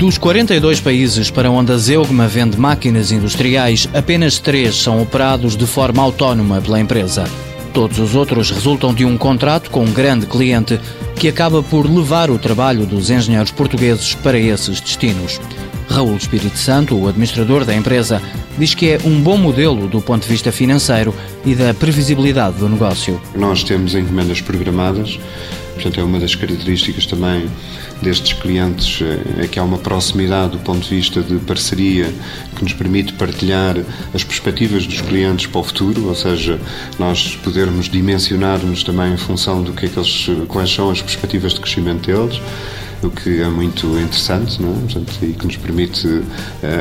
Dos 42 países para onde a Zeugma vende máquinas industriais, apenas três são operados de forma autónoma pela empresa. Todos os outros resultam de um contrato com um grande cliente que acaba por levar o trabalho dos engenheiros portugueses para esses destinos. Raul Espírito Santo, o administrador da empresa, diz que é um bom modelo do ponto de vista financeiro e da previsibilidade do negócio. Nós temos encomendas programadas, portanto é uma das características também destes clientes é que há uma proximidade do ponto de vista de parceria que nos permite partilhar as perspectivas dos clientes para o futuro, ou seja, nós podermos dimensionar-nos também em função do que é que eles, quais são as perspectivas de crescimento deles o que é muito interessante não é? Portanto, e que nos permite uh,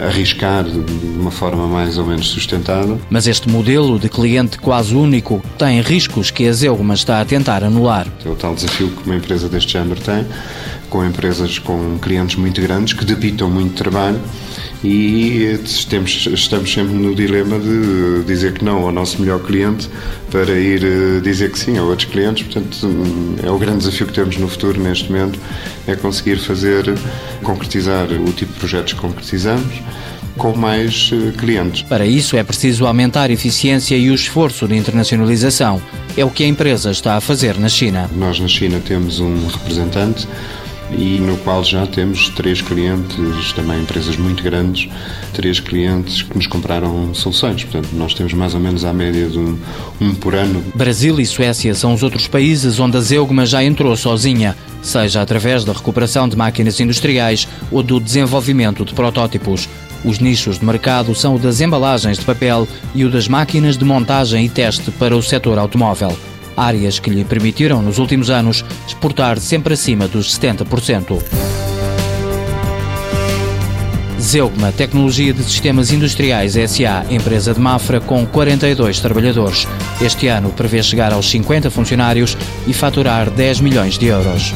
arriscar de uma forma mais ou menos sustentável. Mas este modelo de cliente quase único tem riscos que a Zeugma está a tentar anular. É o tal desafio que uma empresa deste género tem, com empresas com clientes muito grandes que debitam muito trabalho e estamos, estamos sempre no dilema de dizer que não ao nosso melhor cliente para ir eh, dizer que sim a outros clientes. Portanto, hum, é o grande desafio que temos no futuro, neste momento, é conseguir fazer, concretizar o tipo de projetos que concretizamos com mais eh, clientes. Para isso é preciso aumentar a eficiência e o esforço de internacionalização. É o que a empresa está a fazer na China. Nós na China temos um representante e no qual já temos três clientes, também empresas muito grandes, três clientes que nos compraram soluções. Portanto, nós temos mais ou menos a média de um, um por ano. Brasil e Suécia são os outros países onde a Zeugma já entrou sozinha, seja através da recuperação de máquinas industriais ou do desenvolvimento de protótipos. Os nichos de mercado são o das embalagens de papel e o das máquinas de montagem e teste para o setor automóvel áreas que lhe permitiram, nos últimos anos, exportar sempre acima dos 70%. Zeugma Tecnologia de Sistemas Industriais SA, empresa de Mafra com 42 trabalhadores. Este ano prevê chegar aos 50 funcionários e faturar 10 milhões de euros.